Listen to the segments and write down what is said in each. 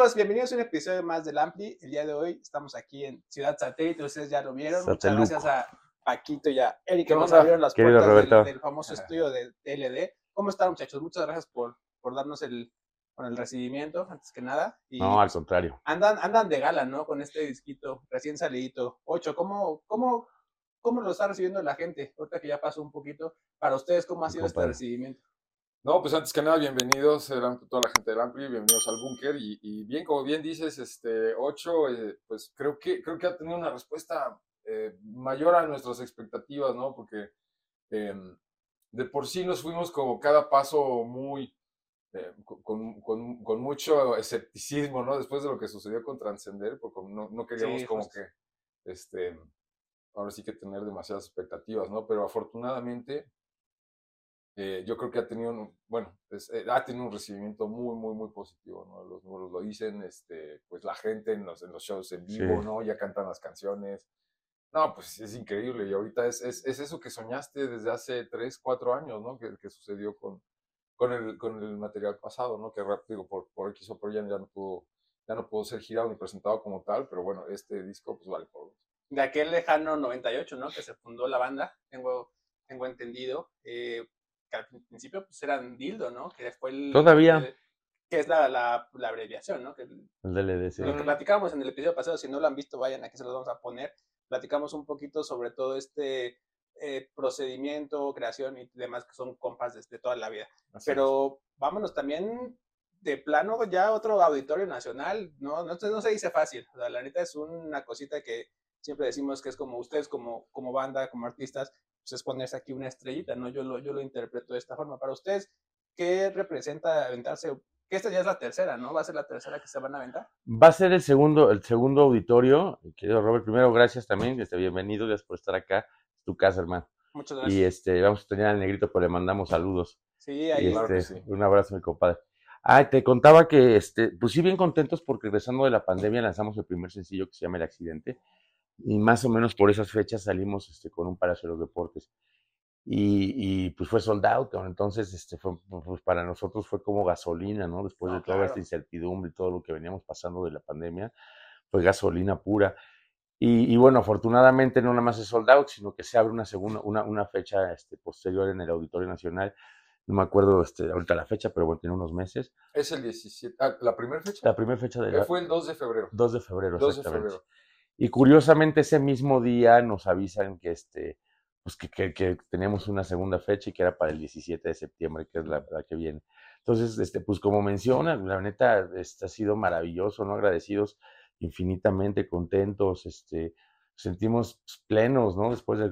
Amigos, bienvenidos a un episodio más del Ampli. El día de hoy estamos aquí en Ciudad Satélite, ustedes ya lo vieron. Muchas gracias a Paquito y a Eric que nos abrieron las puertas del, famoso estudio de TLD. ¿Cómo están, muchachos? Muchas gracias por, por darnos el, con el recibimiento, antes que nada. no, al contrario. Andan, andan de gala, ¿no? Con este disquito recién salidito. Ocho, ¿cómo, cómo, cómo lo está recibiendo la gente? Ahorita que ya pasó un poquito. Para ustedes, ¿cómo ha sido este recibimiento? No, pues antes que nada, bienvenidos toda la gente del Ampli, bienvenidos al búnker. Y, bien, como bien dices, este 8, eh, pues creo que, creo que ha tenido una respuesta eh, mayor a nuestras expectativas, ¿no? Porque em, de por sí nos fuimos como cada paso muy, eh, con, con, con, mucho escepticismo, ¿no? Después de lo que sucedió con Transcender, porque no, no queríamos como que, este, ahora sí que tener demasiadas expectativas, ¿no? Pero afortunadamente eh, yo creo que ha tenido, bueno, eh, ha tenido un recibimiento muy, muy, muy positivo, ¿no? Los números lo dicen, este, pues la gente en los, en los shows en vivo, ¿no? Ya cantan las canciones. No, pues es increíble y ahorita es, es, es eso que soñaste desde hace tres, cuatro años, ¿no? Que, que sucedió con, con, el, con el material pasado, ¿no? Que digo, por, por X o por Y ya no pudo, ya no pudo ser girado ni presentado como tal, pero bueno, este disco pues vale por De aquel lejano 98, ¿no? Que se fundó la banda, tengo, tengo entendido. Eh, que al principio pues eran dildo, ¿no? Que fue el... Todavía. que es la, la, la, abreviación, ¿no? Que, el DLD, sí. Lo que platicamos en el episodio pasado, si no lo han visto, vayan, aquí se los vamos a poner. Platicamos un poquito sobre todo este eh, procedimiento, creación y demás, que son compas desde toda la vida. Pero vámonos también de plano ya otro auditorio nacional, no, no, no se dice fácil. O sea, la neta es una cosita que siempre decimos que es como ustedes como, como banda, como artistas, pues es ponerse aquí una estrellita, ¿no? Yo lo, yo lo interpreto de esta forma. Para ustedes, ¿qué representa aventarse? Que esta ya es la tercera, ¿no? ¿Va a ser la tercera que se van a aventar? Va a ser el segundo, el segundo auditorio. Querido Robert, primero gracias también, este, bienvenido, gracias por estar acá. Es tu casa, hermano. Muchas gracias. Y este, vamos a tener al negrito, pues le mandamos saludos. Sí, ahí este, Un abrazo, mi compadre. Ah, te contaba que, este, pues sí, bien contentos porque regresando de la pandemia lanzamos el primer sencillo que se llama El Accidente y más o menos por esas fechas salimos este, con un Palacio de los Deportes. Y, y, pues fue sold out, entonces este fue, pues para nosotros fue como gasolina, ¿no? Después de toda esta incertidumbre y todo lo que veníamos pasando de la pandemia, fue gasolina pura. Y, y, bueno, afortunadamente no nada más es sold out, sino que se abre una segunda, una, una fecha este, posterior en el Auditorio Nacional. No me acuerdo este, ahorita la fecha, pero bueno, tiene unos meses. Es el 17. Ah, ¿La primera fecha? La primera fecha de la, Fue el 2 de febrero. 2 de febrero, 2 de febrero. Y curiosamente ese mismo día nos avisan que este pues que, que, teníamos una segunda fecha y que era para el 17 de septiembre, que es la, que viene. Entonces, este, pues como menciona, la neta este, ha sido maravilloso, ¿no? Agradecidos infinitamente, contentos, este, sentimos pues, plenos, ¿no? Después de,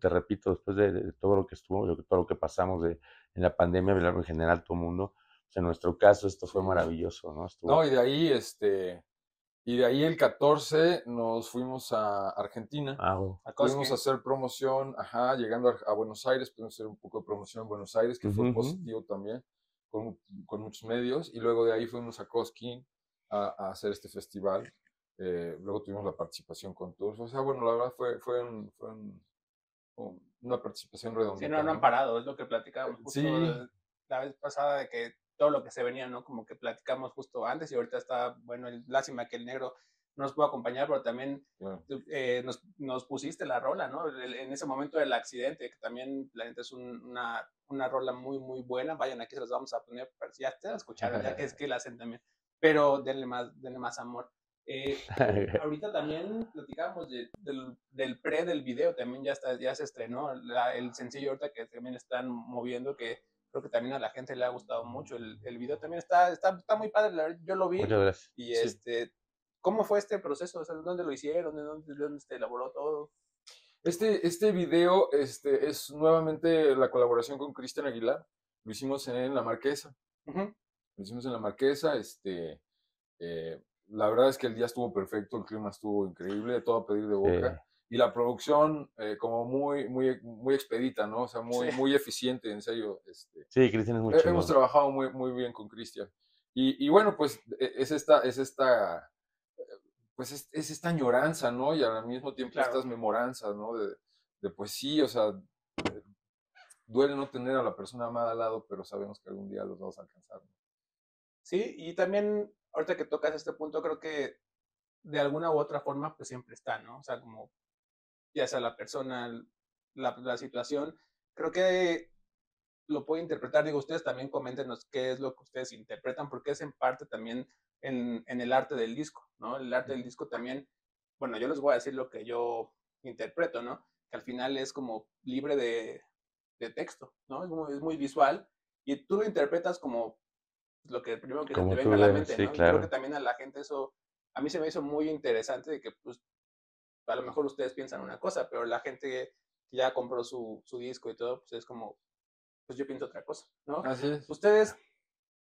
te repito, después de, todo lo que estuvo, de todo lo que pasamos de, en la pandemia, en general, todo el mundo, pues, en nuestro caso esto fue maravilloso, ¿no? No, y de ahí, este, y de ahí el 14 nos fuimos a Argentina. Ah, Fuimos a hacer promoción, ajá, llegando a, Buenos Aires, pudimos hacer un poco de promoción en Buenos Aires, que fue positivo también, con, con, muchos medios. Y luego de ahí fuimos a Cosquín a, hacer este festival. Eh, luego tuvimos la participación con tours. O sea, bueno, la verdad fue, fue, fue una participación redonda. Sí, no, no han parado, es lo que platicábamos justo sí. la vez pasada de que todo lo que se venía, ¿no? Como que platicamos justo antes y ahorita está, bueno, lástima que el negro no nos pudo acompañar, pero también eh, nos, nos, pusiste la rola, ¿no? En ese momento del accidente, que también la gente es una, una rola muy, muy buena. Vayan, aquí se las vamos a poner, ya te la escucharon, ya que es que la hacen también. Pero denle más, denle más amor. Eh, ahorita también platicamos del, del, pre del video, también ya, está, ya se estrenó el sencillo ahorita que también están moviendo, que creo que también a la gente le ha gustado mucho. El, el video también está, está, está muy padre, yo lo vi. Muchas gracias. Y este, ¿cómo fue este proceso? O ¿Dónde lo hicieron? ¿De dónde, dónde se elaboró todo? Este, este video este, es nuevamente la colaboración con Cristian Aguilar. Lo hicimos en La Marquesa. Lo hicimos en La Marquesa. Este, eh, la verdad es que el día estuvo perfecto, el clima estuvo increíble, todo a pedir de boca. Y la producción, eh, como muy, muy, muy expedita, ¿no? O sea, muy, muy eficiente, en serio. Este, sí, Cristian es muy Hemos trabajado muy, muy bien con Cristian. Y, y, bueno, pues e, es esta, es esta, pues es, es, esta añoranza, ¿no? Y al mismo tiempo estas memoranzas, ¿no? De, de, pues sí, o sea, duele no tener a la persona amada al lado, pero sabemos que algún día los vamos a alcanzar. Sí, y también ahorita que tocas este punto, creo que de alguna u otra forma, pues siempre está, ¿no? O sea, como ya sea la persona, la, la situación, creo que lo puede interpretar. Digo, ustedes también coméntenos qué es lo que ustedes interpretan, porque es en parte también en, en, el arte del disco, ¿no? El arte del disco también, bueno, yo les voy a decir lo que yo interpreto, ¿no? Que al final es como libre de, de texto, ¿no? Es muy, es muy, visual y tú lo interpretas como lo que primero que te venga a la mente, ¿no? Creo que también a la gente eso, a mí se me hizo muy interesante de que, pues, a lo mejor ustedes piensan una cosa, pero la gente que ya compró su, su disco y todo, pues es como, pues yo pienso otra cosa, ¿no? Así es. ¿Ustedes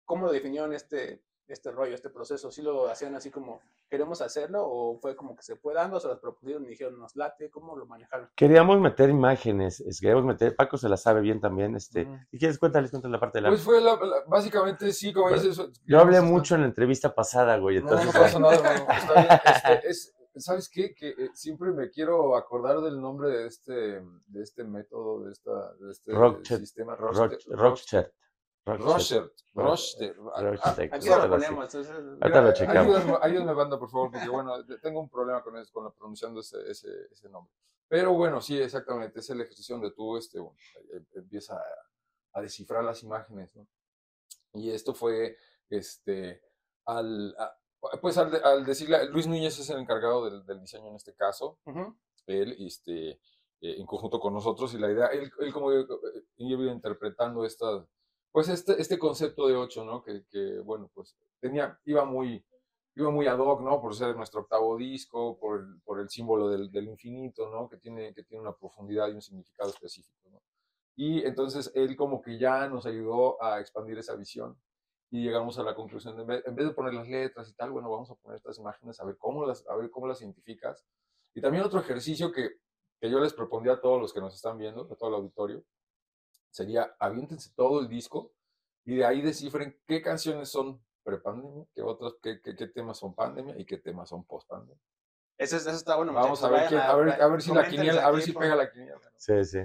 cómo definieron este, este rollo, este proceso? ¿Sí lo hacían así como queremos hacerlo o fue como que se fue dando, se los propusieron y dijeron nos late? ¿Cómo lo manejaron? Queríamos meter imágenes, queríamos meter, Paco se la sabe bien también, este, ¿y quieres cuéntales, cuéntales la parte de la... Pues fue la, básicamente sí, como dices... Yo hablé mucho en la entrevista pasada, güey, entonces... No, no pasa nada, hermano, está bien, este, es, ¿Sabes qué? Que eh, siempre me quiero acordar del nombre de este, de este método, de, esta, de este sistema. Rockchat. Rocher. Rocher. Aquí lo ponemos. Ahorita lo checamos. Ayúdame, banda, por favor, porque bueno, tengo un problema con, eso, con la pronunciando ese, ese, ese, nombre. Pero bueno, sí, exactamente, es el ejercicio donde tú este, bueno, eh, empieza a, a, descifrar las imágenes, ¿no? Y esto fue, este, al, pues al, al, decirle, Luis Núñez es el encargado del, del diseño en este caso, él, este, eh, en conjunto con nosotros, y la idea, él, él como eh, iba interpretando esta, pues este, este concepto de ocho, ¿no? Que, que, bueno, pues tenía, iba muy, iba muy ad hoc, ¿no? Por ser nuestro octavo disco, por el, por el símbolo del, del, infinito, ¿no? Que tiene, que tiene una profundidad y un significado específico, ¿no? Y entonces él como que ya nos ayudó a expandir esa visión y llegamos a la conclusión, de, en vez de poner las letras y tal, bueno, vamos a poner estas imágenes a ver cómo las, a ver cómo las identificas. Y también otro ejercicio que, que yo les propondría a todos los que nos están viendo, a todo el auditorio, sería aviéntense todo el disco y de ahí descifren qué canciones son prepandemia, qué otros, qué, qué, qué, temas son pandemia y qué temas son postpandemia. Eso, eso está bueno. Vamos a ver, a, ver, a ver si la quiniela, a ver si pega la quiniela. Sí, sí.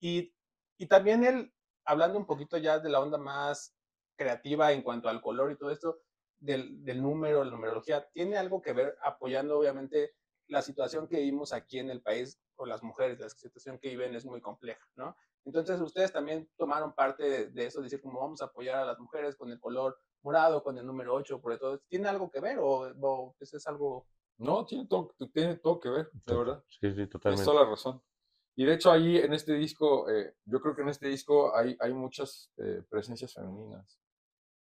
Y, y también él, hablando un poquito ya de la onda más creativa en cuanto al color y todo esto, del, del número, la numerología, tiene algo que ver apoyando obviamente la situación que vivimos aquí en el país o las mujeres, la situación que viven es muy compleja, ¿no? Entonces ustedes también tomaron parte de, eso, decir cómo vamos a apoyar a las mujeres con el color morado, con el número 8, por todo. ¿Tiene algo que ver o, o eso es algo...? No, tiene todo, tiene todo que ver, de verdad. Sí, sí, totalmente. Es toda la razón. Y de hecho ahí en este disco, eh, yo creo que en este disco hay, hay muchas eh, presencias femeninas.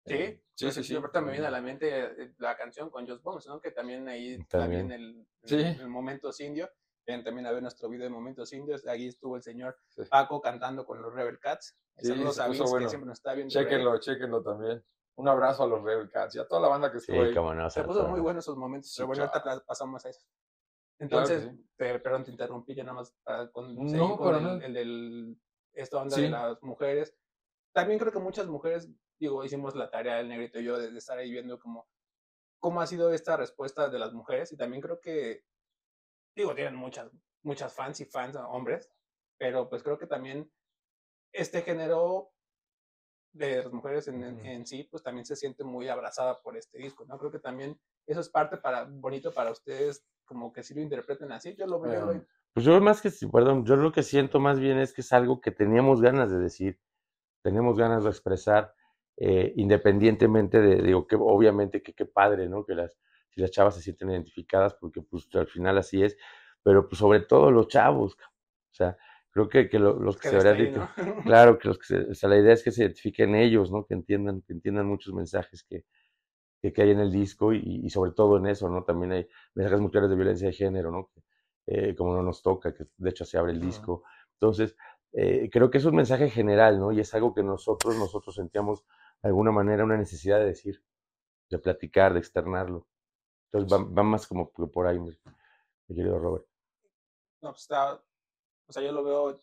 Sí, eh, sí, sí, sí. Ahorita me viene a la mente eh, la canción con Just Bones, ¿no? Que también ahí también, el, el, el, momento indio. Ven también a ver nuestro video de Momentos Indios. Ahí estuvo el señor sí. Paco cantando con los Rebel Cats. Sí, Saludos a Vince, bueno. que siempre nos está viendo. Chéquenlo, chéquenlo también. Un abrazo a los Rebel Cats y a toda la banda que estuvo sí, ahí. Cómo no, Se puso muy buenos esos momentos, pero bueno, ahorita pasamos a eso. Entonces, claro te, perdón, te interrumpí ya nada más para con, no, con pero el, no. el, del esta onda de las mujeres. También creo que muchas mujeres, digo, hicimos la tarea el negrito y yo de, de estar ahí viendo cómo, cómo ha sido esta respuesta de las mujeres y también creo que, digo, tienen muchas, muchas fans y fans, hombres, pero pues creo que también este género de las mujeres en, en, en, sí, pues también se siente muy abrazada por este disco, ¿no? Creo que también eso es parte para, bonito para ustedes, como que si lo interpreten así, yo lo veo. Em, pues yo más que, perdón, yo lo que siento más bien es que es algo que teníamos ganas de decir, teníamos ganas de expresar, eh, independientemente de, digo, que obviamente que qué padre, ¿no? Que las, si las chavas se sienten identificadas, porque pues al final así es, pero pues sobre todo los chavos, o sea, creo que, que los que, se deberían, claro, que los que se, o sea, la idea es que se identifiquen ellos, ¿no? Que entiendan, que entiendan muchos mensajes que, que, hay en el disco y, sobre todo en eso, ¿no? También hay mensajes muy claros de violencia de género, ¿no? Eh, como no nos toca, que de hecho se abre el disco. Entonces, eh, creo que es un mensaje general, ¿no? Y es algo que nosotros, nosotros sentíamos de alguna manera una necesidad de decir, de platicar, de externarlo. Entonces va, más como por ahí, mi, querido Robert. No, pues está, o sea, yo lo veo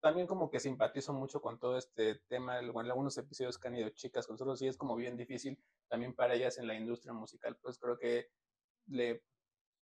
también como que simpatizo mucho con todo este tema, en algunos episodios que han ido chicas con nosotros, y es como bien difícil también para ellas en la industria musical, pues creo que le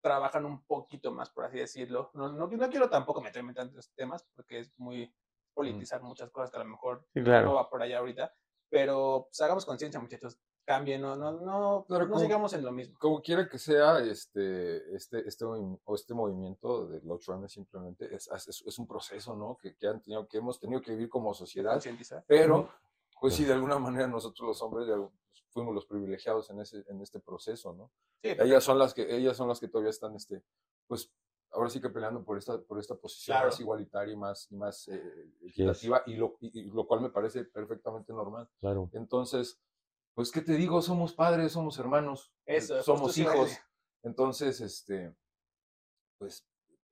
trabajan un poquito más, por así decirlo. No, no, no quiero tampoco meterme en tantos temas, porque es muy politizar muchas cosas que a lo mejor no va por allá ahorita, pero pues, hagamos conciencia, muchachos cambien, no, no, no, no sigamos en lo mismo. Como quiera que sea, este, este, este, o este movimiento de los trans simplemente es, es, un proceso, ¿no? Que, que, han tenido, que hemos tenido que vivir como sociedad. Pero, pues sí, de alguna manera nosotros los hombres pues, fuimos los privilegiados en, ese, en este proceso, ¿no? ellas son las que, ellas son las que todavía están, este, pues, ahora sí que peleando por esta, por esta posición más igualitaria y más, y más eh, equitativa, y lo, y lo cual me parece perfectamente normal. Claro. Entonces, pues, ¿qué te digo? Somos padres, somos hermanos, eh, somos hijos. Entonces, este, pues,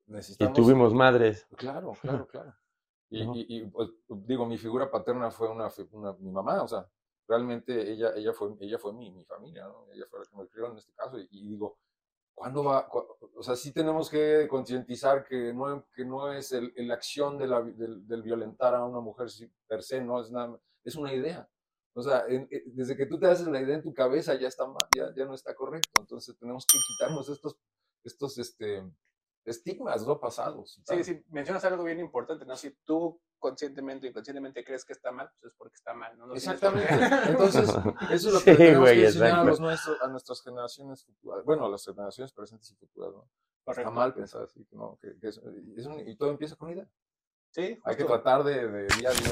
necesitamos... Y tuvimos madres. Claro, claro, claro. Y, pues, digo, mi figura paterna fue una, mi mamá, o sea, realmente ella, ella fue, ella fue mi, mi familia, ¿no? Ella fue la que me crió en este caso. Y, digo, ¿cuándo va? o sea, sí tenemos que concientizar que no, que no es el, la acción de la, del, del, violentar a una mujer per se, no es nada, es una idea. O sea, eh, desde que tú te haces la idea en tu cabeza ya está mal, ya, ya no está correcto. Entonces tenemos que quitarnos estos, estos este, estigmas no pasados. Sí, sí, mencionas algo bien importante, ¿no? Si tú conscientemente y conscientemente crees que está mal, pues es porque está mal, ¿no? Exactamente. Entonces, eso es lo que tenemos que enseñar a, los nuestros, a nuestras generaciones futuras, bueno, a las generaciones presentes y futuras, ¿no? Está mal pensar así, ¿no? Que, es, y todo empieza con idea. Sí. Hay que tratar de, de día a día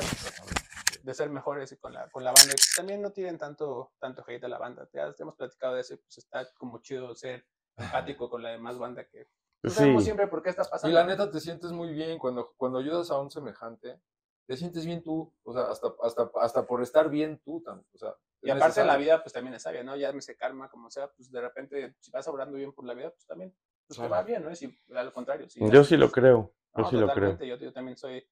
de ser mejores con la, con la banda. Y también no tienen tanto, tanto hate a la banda. Ya hemos platicado de eso pues está como chido ser empático con la demás banda que no sabemos siempre por qué está pasando. Y la neta te sientes muy bien cuando, cuando ayudas a un semejante. Te sientes bien tú, o sea, hasta, hasta, hasta por estar bien tú, o sea, y aparte la vida, pues también es sabia, ¿no? Ya me se calma, como sea, pues de repente, si vas obrando bien por la vida, pues también pues te va bien, ¿no? Si, al contrario. yo sí lo creo, yo sí lo creo. Yo, yo también soy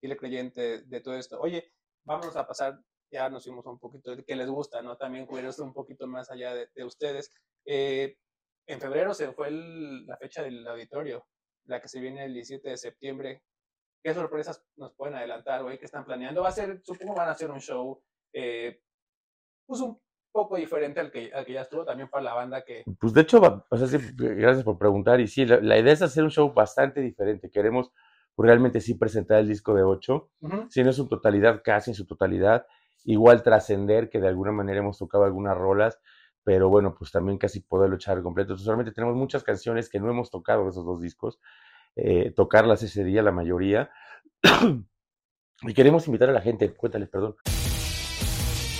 fiel creyente de todo esto. Oye, vamos a pasar, ya nos fuimos un poquito de que les gusta, ¿no? También cuidarse un poquito más allá de, ustedes. Eh, en febrero se fue la fecha del auditorio, la que se viene el 17 de septiembre. ¿Qué sorpresas nos pueden adelantar, güey? ¿Qué están planeando? Va a ser, supongo van a hacer un show, eh, pues un poco diferente al que, al que ya estuvo también para la banda que... Pues de hecho, o sea, gracias por preguntar. Y sí, la, idea es hacer un show bastante diferente. Queremos realmente sí presentar el disco de 8, si no es su totalidad, casi en su totalidad, igual trascender, que de alguna manera hemos tocado algunas rolas, pero bueno, pues también casi poderlo echar completo. Solamente tenemos muchas canciones que no hemos tocado de esos dos discos, eh, tocarlas ese día, la mayoría. y queremos invitar a la gente, cuéntales, perdón.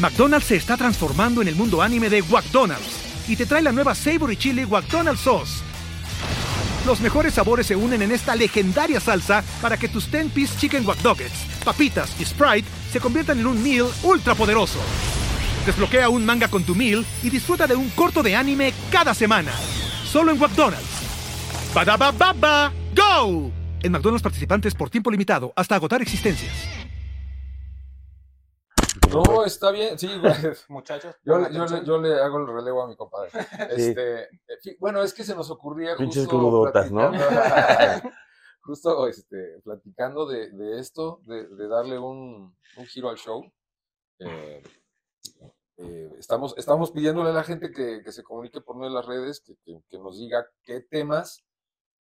McDonald's se está transformando en el mundo anime de McDonald's y te trae la nueva Savory Chili McDonald's Sauce los mejores sabores se unen en esta legendaria salsa para que tus 10-piece chicken wack papitas y Sprite se conviertan en un meal ultra poderoso. Desbloquea un manga con tu meal y disfruta de un corto de anime cada semana. Solo en McDonald's. baba ¡Go! En McDonald's participantes por tiempo limitado hasta agotar existencias. No, está bien, sí, Muchachos. Yo, le hago el relevo a mi compadre. Este, eh, bueno, es que se nos ocurría justo platicando, ¿no? justo este, platicando de, esto, de, darle un, giro al show. Eh, eh, estamos, estamos pidiéndole a la gente que, se comunique por medio de las redes, que, nos diga qué temas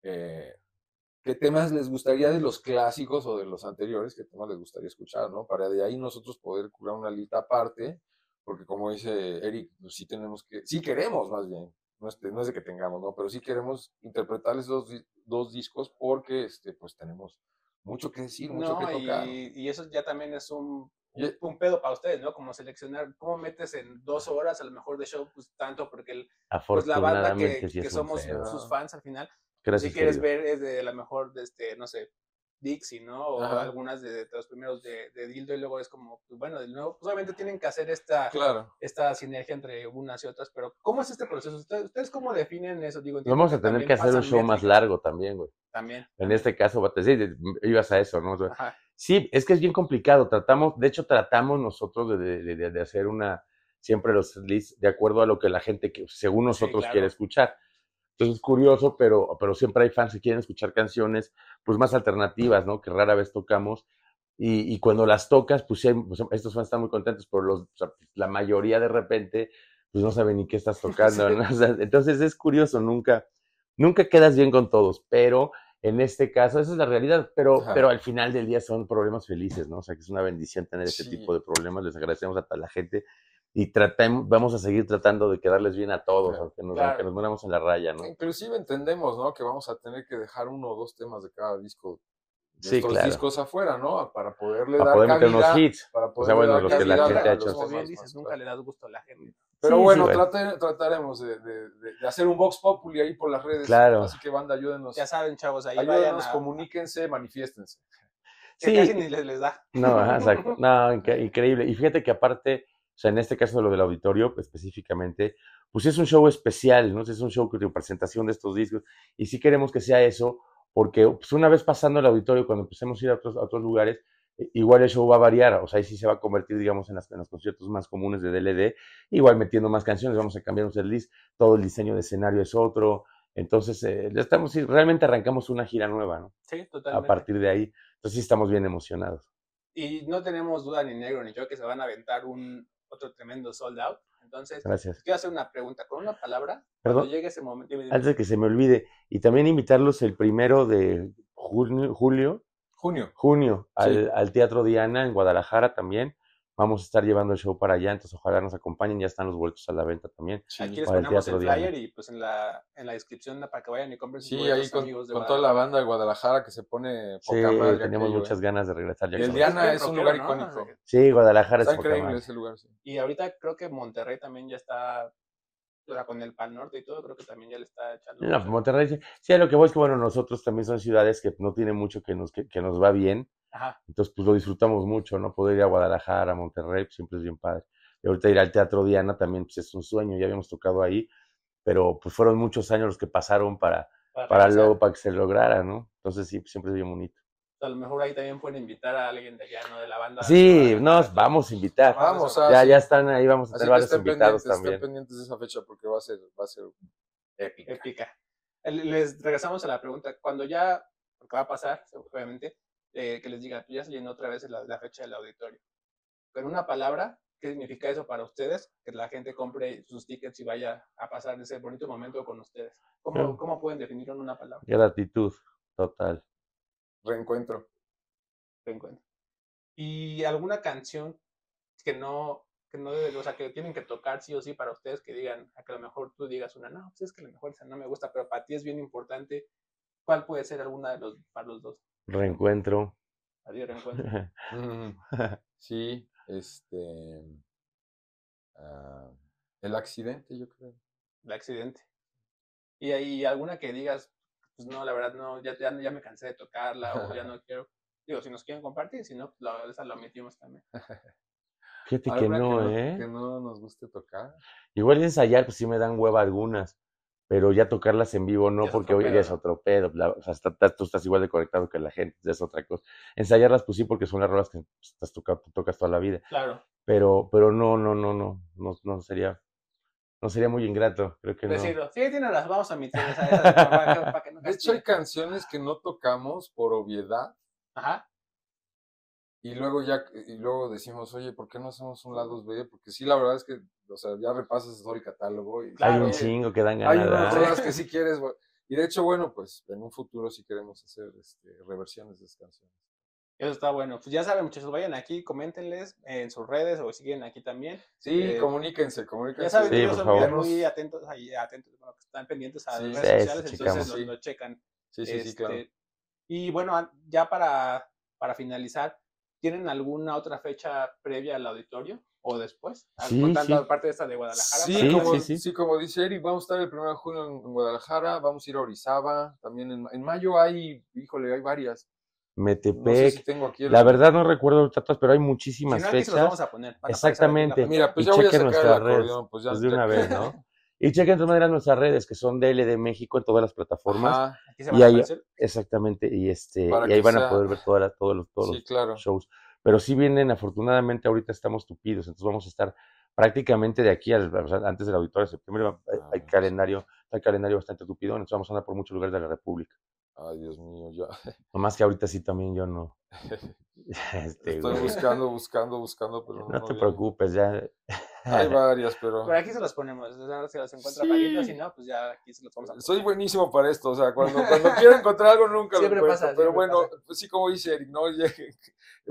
qué temas les gustaría de los clásicos o de los anteriores, qué temas les gustaría escuchar, ¿no? Para de ahí nosotros poder curar una lista aparte, porque como dice Eric, pues sí tenemos que, sí queremos más bien no es, no es de que tengamos, ¿no? Pero sí queremos interpretarles dos, di- dos discos porque, este, pues tenemos mucho que decir, mucho No, que tocar. y, y eso ya también es un, Un pedo para ustedes, ¿no? Como seleccionar, ¿cómo metes en dos horas a lo mejor de show? Pues tanto, porque el, pues la banda que, sí somos pedo. sus fans al final, Gracias, si quieres ver es de la mejor, de este, no sé, Dixie, ¿no? O Ajá. algunas de, de los primeros de, de Dildo y luego es como, pues bueno, de nuevo, pues obviamente tienen que hacer esta, Claro. esta sinergia entre unas y otras, pero ¿cómo es este proceso? ¿Ustedes, ustedes cómo definen eso? Digo, entiendo Vamos a tener que hacer un show más largo también, güey. También. En este caso, va a decir, ibas a eso, ¿no? O sea, Ajá. Sí, es que es bien complicado. Tratamos, de hecho, tratamos nosotros de, de- de- hacer una, siempre los lists de acuerdo a lo que la gente, que, según nosotros, claro. quiere escuchar. Entonces es curioso, pero, pero siempre hay fans que quieren escuchar canciones, pues más alternativas, ¿no? Que rara vez tocamos. Y, y cuando las tocas, pues, sí hay- pues, estos fans están muy contentos, pero los, o sea, la mayoría de repente, pues no saben ni qué estás tocando. ¿no? O sea, entonces es curioso, nunca, nunca quedas bien con todos, pero en este caso, esa es la realidad, pero, Ajá. pero al final del día son problemas felices, ¿no? O sea, que es una bendición tener ese Sí. tipo de problemas, les agradecemos a toda la gente y tratemos, vamos a seguir tratando de quedarles bien a todos, Claro. aunque, nos, Claro. aunque nos moramos en la raya, ¿no? Inclusive entendemos, ¿no? Que vamos a tener que dejar uno o dos temas de cada disco, de Sí, estos claro. discos afuera, ¿no? Para poderle Para dar poder meter cabida, unos hits. Para O sea, bueno, dar los que la gente ha hecho. Como bien dices, más, nunca claro. le das gusto a la gente. Pero Sí, sí, bueno, bueno. trate- trataremos de, de- de- de hacer un Vox Populi ahí por las redes. Claro. Así que, banda, ayúdenos. Ya saben, chavos, ahí vayan Ayúdenos, a... comuníquense, manifiéstense. que Sí. casi ni les, les da. No, ajá, exacto. No, increíble. Y fíjate que aparte, o sea, en este caso de lo del auditorio específicamente, pues es un show especial, ¿no? Es un show de presentación de estos discos. Y sí queremos que sea eso, porque pues, una vez pasando el auditorio, cuando empecemos a ir a otros, a otros lugares, igual el show va a variar. O sea, ahí sí se va a convertir, digamos, en, las- en los conciertos más comunes de DLD. Igual metiendo más canciones, vamos a cambiar un setlist. Todo el diseño de escenario es otro. Entonces, eh, ya estamos, realmente arrancamos una gira nueva, ¿no? Sí, A totalmente. partir de ahí. Entonces sí estamos bien emocionados. Y no tenemos duda ni negro ni yo que se van a aventar un otro tremendo sold out. Entonces, Gracias. quiero hacer una pregunta con una palabra. Perdón. Cuando llegue ese momento. dime, dime. Antes de que se me olvide, y también invitarlos el primero de julio, Junio. junio al, Sí. al Teatro Diana en Guadalajara también. Vamos a estar llevando el show para allá, entonces ojalá nos acompañen, ya están los boletos a la venta también. Aquí les para el ponemos el, Teatro Diana. flyer y pues en la, en la descripción para que vayan y compren sus Sí, boletos, ahí con, amigos de con toda la banda de Guadalajara que se pone Sí, poca madre tenemos aquello, muchas ¿eh? ganas de regresar. ya Y el Diana es un lugar ¿no? icónico. Sí, Guadalajara Está es poca increíble madre. ese lugar, sí. Y ahorita creo que Monterrey también ya está, con el Pal Norte y todo, creo que también ya le está echando. No. Monterrey, sí, sí, a lo que voy es que, bueno, nosotros también son ciudades que no tienen mucho que nos, que, que nos va bien, Ajá. entonces pues lo disfrutamos mucho, ¿no? Poder ir a Guadalajara, a Monterrey, pues, siempre es bien padre. Y ahorita ir al Teatro Diana también pues, es un sueño, ya habíamos tocado ahí, pero pues fueron muchos años los que pasaron para, para, regresar. luego, para que se lograra, ¿no? Entonces sí, pues, siempre es bien bonito. A lo mejor ahí también pueden invitar a alguien de allá, ¿no? De la banda. Sí, Para- nos vamos a invitar. Vamos, a ah, Ya, sí. ya están ahí, vamos a tener varios estén invitados pendientes, también. estén pendientes de esa fecha porque va a ser, va a ser épica. épica. El- Les regresamos a la pregunta. Cuando ya, porque va a pasar, obviamente, eh, que les diga, ya se llenó otra vez la, la fecha del auditorio. Con una palabra, ¿qué significa eso para ustedes? Que la gente compre sus tickets y vaya a pasar ese bonito momento con ustedes. ¿Cómo, Claro. cómo pueden definirlo en una palabra? Gratitud, total. Reencuentro. Te encuentro. Y alguna canción que no, que no debe, o sea, que tienen que tocar sí o sí para ustedes, que digan, a que a lo mejor tú digas una, no, pues es que a lo mejor esa no me gusta, pero para ti es bien importante. ¿Cuál puede ser alguna de los, para los dos? Reencuentro. Adiós, reencuentro. Mm, Sí, este. ah, el accidente, yo creo. el accidente. Y ahí alguna que digas, pues no, la verdad no, ya, ya, ya me cansé de tocarla o ya no quiero. Digo, si nos quieren compartir, si no, pues la, esa la omitimos también. Fíjate que ¿Alguna no, ¿eh? Que no nos guste tocar. Igual ensayar, pues sí me dan hueva algunas, pero ya tocarlas en vivo no, Ya porque hoy ya es ¿no? otro pedo. la- o sea, está- está- tú estás igual de conectado que la gente, ya es otra cosa. Ensayarlas, pues sí, porque son las rolas que estás tocando, tocas toda la vida, Claro. pero, pero no, no, no, no, no, no sería, no sería muy ingrato, creo que no. Decirlo. Sí, tiene las, vamos a omitir esa, esa para, que- para que no De hecho, hay canciones que no tocamos por obviedad Ajá. y luego ya y luego decimos, oye, ¿por qué no hacemos un lado B? Porque sí, la verdad es que, o sea, ya repasas todo el catálogo y Hay un chingo que dan Hay ganas. unas ¿verdad? rolas que sí quieres. Y de hecho, bueno, pues en un futuro sí queremos hacer este, reversiones de esas canciones. Eso está bueno. Pues ya saben, muchachos, vayan aquí, coméntenles en sus redes o siguen aquí también. Sí, Eh, comuníquense, comuníquense. Ya saben, Sí, ellos son muy- atentos, ahí, atentos, bueno, están pendientes a Sí. las redes sí, sociales, entonces Sí. lo, lo checan. Sí, sí, sí, claro. Este, Y bueno, ya para, para finalizar, ¿tienen alguna otra fecha previa al auditorio o después? Ah, Sí, Contando sí. aparte de esta de Guadalajara. Sí, como, sí, sí, sí. como dice Eric, vamos a estar el 1 de junio en, en Guadalajara, vamos a ir a Orizaba, también en, en mayo hay, híjole, hay varias. No sé Metepec. si tengo aquí el- La verdad no recuerdo los datos, pero hay Si muchísimas no, vamos fechas. a poner. la Exactamente. Mira, pues Y ya voy a chequen sacar nuestras redes, pues ya. Pues de una vez, ¿no? Y chequen de todas maneras nuestras redes, que son DLD México en todas las plataformas. Ajá, Aquí se Y a ahí-. Exactamente, y este Para y ahí van a poder ver todas las- todos los, todos sí, los claro. shows. Pero sí vienen, afortunadamente, ahorita estamos tupidos, entonces vamos a estar prácticamente de aquí al, o sea, antes del auditorio de septiembre, hay, Ah, hay sí. calendario, hay calendario bastante tupido, entonces vamos a andar por muchos lugares de la República. Ay, Dios mío, ya. Nomás que ahorita sí también yo no. Este, Estoy güey, buscando, buscando, buscando, pero no, no te viene. preocupes, ya. Hay varias, pero Por aquí se los ponemos. o sea, si los encuentra Paquito, si no, pues ya aquí se los vamos a soy buenísimo para esto. O sea, cuando, cuando quiero encontrar algo nunca Siempre lo encuentro. pasa, pero bueno, pasa. pues sí, como dice Eric, no,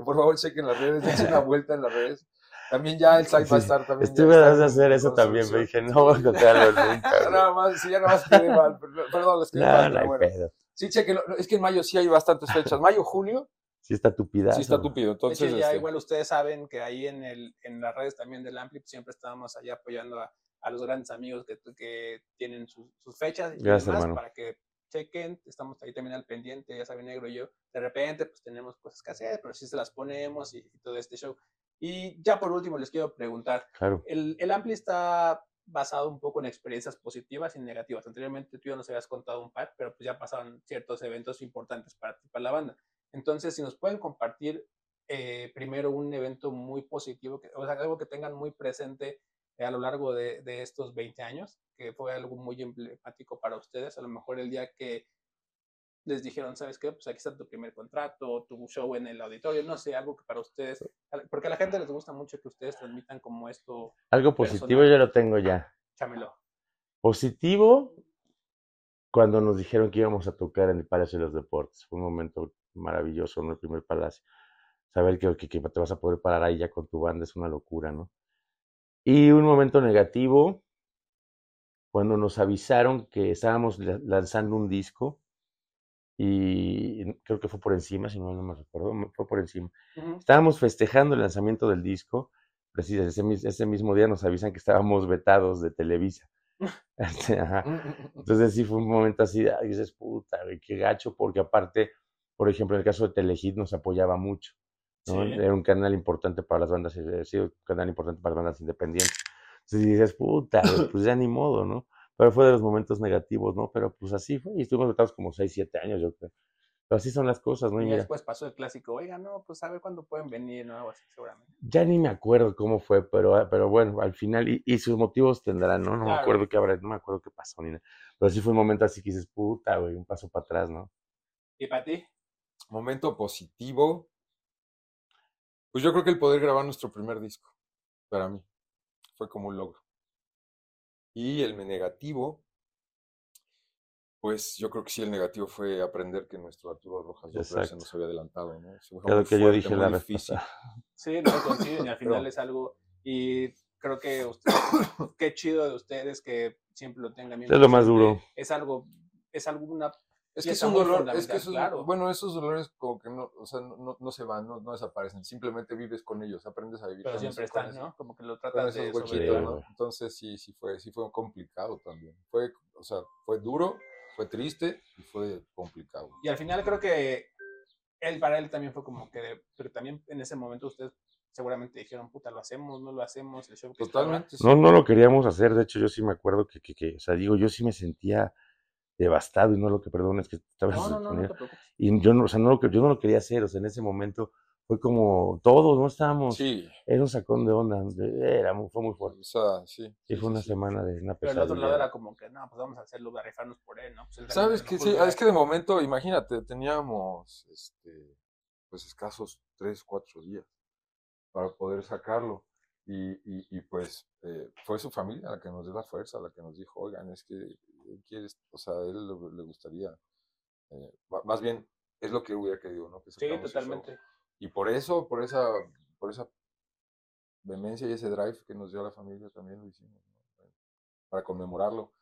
por favor chequen las redes, dense una vuelta en las redes. También ya el site va a Sí, estar también. Estuve a hacer eso también, pero dije, no voy a encontrarlo nunca. Nada más, sí, ya nada más quedé mal. per- Perdón, les quedé No, mal, no pero hay bueno. pedo. Sí, chequenlo. Es que en mayo sí hay bastantes fechas. Mayo, junio, Sí está tupida. sí está tupido. De hecho, Entonces, ya este, igual ustedes saben que ahí en, el, en las redes también del Ampli pues, siempre estábamos ahí apoyando a, a los grandes amigos que, que tienen sus, sus fechas y Gracias, demás hermano. para que chequen, estamos ahí también al pendiente, ya saben negro y yo, de repente pues tenemos cosas que hacer, pero sí se las ponemos y, y todo este show. Y ya por último les quiero preguntar, Claro. el, el Ampli está basado un poco en experiencias positivas y negativas. Anteriormente tú ya nos habías contado un par, pero pues ya pasaron ciertos eventos importantes para la banda. Entonces, si nos pueden compartir eh, primero un evento muy positivo, que, o sea, algo que tengan muy presente eh, a lo largo de estos 20 años, que fue algo muy emblemático para ustedes, a lo mejor el día que les dijeron, ¿sabes qué? Pues aquí está tu primer contrato, tu show en el auditorio, no sé, algo que para ustedes, porque a la gente les gusta mucho que ustedes transmitan como esto, Algo positivo personal. yo lo tengo ya. chámelo. Positivo, cuando nos dijeron que íbamos a tocar en el Palacio de los Deportes. Fue un momento maravilloso, ¿no? El primer palacio. Saber que, que- que te vas a poder parar ahí ya con tu banda es una locura, ¿no? Y un momento negativo, cuando nos avisaron que estábamos la- lanzando un disco, y creo que fue por encima, si no, no me recuerdo, fue por encima. Estábamos festejando el lanzamiento del disco, precisamente ese, ese mismo día nos avisan que estábamos vetados de Televisa. Este, ajá. Entonces sí fue un momento así, de, ay, dices, puta, qué gacho, porque aparte, por ejemplo, en el caso de Telehit nos apoyaba mucho, ¿no? Sí. Era un canal importante para las bandas, eh, ha sido un canal importante para las bandas independientes. Entonces dices, puta, pues ya ni modo, ¿no? Pero fue de los momentos negativos, ¿no? Pero pues así fue, y estuvimos vetados como 6, 7 años, yo creo. Pero así son las cosas, ¿no? Y Y ya mira, después pasó el clásico, oiga, no, pues a ver cuándo pueden venir, ¿no? Algo así, seguramente. ya ni me acuerdo cómo fue, pero, ah, pero bueno, al final, y, y sus motivos tendrán, ¿no? No me acuerdo qué habrá, no me acuerdo qué pasó, ni nada. Pero sí fue un momento así que dices, puta, güey, un paso para atrás, ¿no? ¿Y para ti? momento positivo. Pues yo creo que el poder grabar nuestro primer disco, para mí, fue como un logro. Y el negativo, pues yo creo que sí, el negativo fue aprender que nuestro Arturo Rojas Doppler se nos había adelantado, ¿no? Lo muy que yo fuerte, dije muy la difícil. pasada. Sí, no coinciden y al final Pero- es algo, y creo que ustedes, qué chido de ustedes que siempre lo tengan bien Es lo más duro. Es algo, es alguna, Es que es un dolor, es que esos, claro. bueno, esos dolores como que no, o sea, no, no- no se van, no, no desaparecen, simplemente vives con ellos, aprendes a vivir pero con siempre eso, con están, eso. ¿no? Como que lo con tratas esos de huequitos. Entonces sí, sí fue, sí fue complicado también. Fue, o sea, fue duro, fue triste y fue complicado. Y al final creo que él, para él también fue como que, pero también en ese momento ustedes seguramente dijeron, puta, lo hacemos, no lo hacemos, el show que estaba". Totalmente. sí. No, no lo queríamos hacer, de hecho yo sí me acuerdo que, que, que, o sea, digo, yo sí me sentía devastado y no lo que, perdón, es que estaba No, no, no, y yo no, o sea, no lo, que- yo no lo quería hacer, o sea, en ese momento fue como todos, no estábamos, Sí, era un sacón de onda, era, muy- fue muy fuerte. o sea, sí. Sí, sí, fue una sí. semana de una Pero el otro lado pesadilla. era como que, no, pues vamos a hacerlo, a rifarnos por él, ¿no? Pues ¿Sabes nos Sí, es que de momento, imagínate, teníamos este, pues escasos tres, cuatro días para poder sacarlo. Y, y, y pues eh, fue su familia la que nos dio la fuerza, la que nos dijo, oigan, es que él quiere, o sea, a él le, le gustaría, eh, más bien, es lo que hubiera querido, ¿no? Que Sí, sacáramos ese show". totalmente. Y por eso, por esa, por esa vehemencia y ese drive que nos dio la familia también lo hicimos, para conmemorarlo.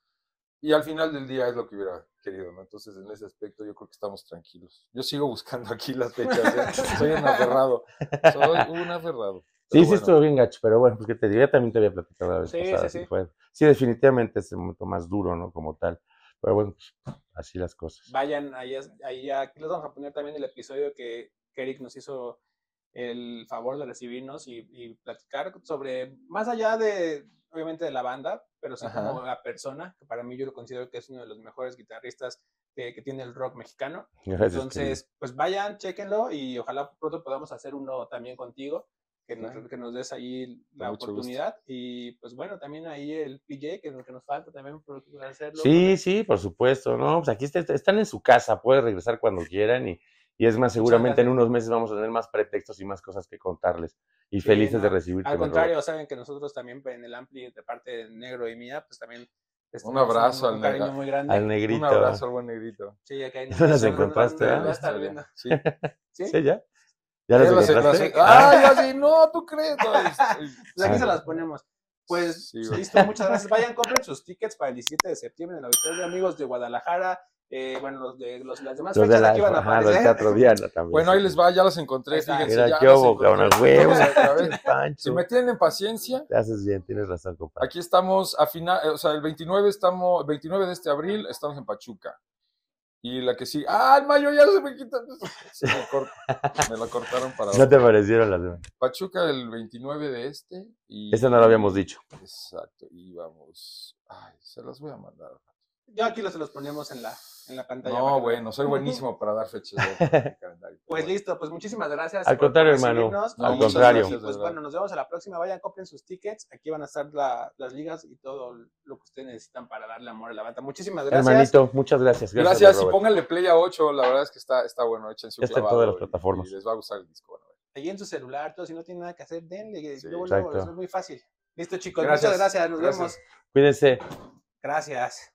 Y al final del día es lo que hubiera querido, ¿no? Entonces, en ese aspecto yo creo que estamos tranquilos. Yo sigo buscando aquí las fechas, ¿eh? soy un aferrado, soy un aferrado. Sí, sí estuvo bien gacho, pero bueno, pues que te digo, ya también te había platicado la vez Sí, pasada. sí, Sí, fue- sí, definitivamente es el momento más duro, ¿no? Como tal. Pero bueno, pues, así las cosas. Vayan, ahí, ahí aquí les vamos a poner también el episodio que, Eric nos hizo el favor de recibirnos y, y platicar sobre, más allá de, obviamente, de la banda, pero sí Ajá. como la persona, que para mí yo lo considero que es uno de los mejores guitarristas que, que tiene el rock mexicano. Gracias, Entonces, pues vayan, chéquenlo y ojalá pronto podamos hacer uno también contigo, que nos, que nos des ahí la mucho gusto. oportunidad. Y pues bueno, también ahí el PJ, que, que nos falta también por hacerlo. Sí, sí, por supuesto, ¿no? Pues aquí está- están en su casa, pueden regresar cuando quieran y, y es más, seguramente en unos meses vamos a tener más pretextos y más cosas que contarles. Y Sí, felices de no, recibirte. Al contrario, saben que nosotros también en el Ampli, de parte de Negro y mía, pues también. Un abrazo un, al nega- muy grande. Al negrito. Un abrazo al buen negrito. Sí, acá hay- ¿No las no, no, no, encontraste, eh? Sí. ¿Sí? ¿Sí, ya? ¿Ya las Ya las- encontraste? las- ¡Ay, así! ¡No, tú crees! No, es- Pues aquí Ah. se las ponemos. Pues Sí, listo, muchas gracias. Vayan, compren sus tickets para el 17 de septiembre en el auditorio, amigos de Guadalajara. Eh, bueno, los de los, las demás Los de fechas la, aquí van a los aparecer. Teatro Diana también. Bueno, ahí sí. les va, ya las encontré, fíjense. Mira, ya qué hubo, cabrón, a huevo. Entonces, a ver, Pancho. Si me tienen paciencia, Te haces bien, tienes razón, compadre. aquí estamos a final, o sea, el 29 estamos, el 29 de este abril estamos en Pachuca. Y la que sigue, ¡ah, el mayo ya se me quita! Se me, cort- me la cortaron para ¿No te parecieron las demás? Pachuca el 29 de este. Y, Eso no lo habíamos dicho. Exacto, y vamos. Ay, se las voy a mandar. Yo aquí los, se los ponemos en la, en la pantalla. No, bueno, soy buenísimo para dar fechas de de calendario. Pues listo, pues muchísimas gracias. Al contrario, hermano, al Y, contrario. Pues bueno, nos vemos a la próxima. Vayan, compren sus tickets. Aquí van a estar la- las ligas y todo lo que ustedes necesitan para darle amor a la banda. Muchísimas gracias. Hermanito, muchas gracias. Gracias, Gracias, y pónganle play a 8, la verdad es que está, está bueno, échense un Está en todas las plataformas. Y les va a gustar el disco. bueno, Ahí en su celular, todo, si no tienen nada que hacer, denle. Sí, luego, luego, exacto. eso es muy fácil. Listo, chicos. Gracias, Muchas gracias. Nos gracias. vemos. Cuídense. Gracias.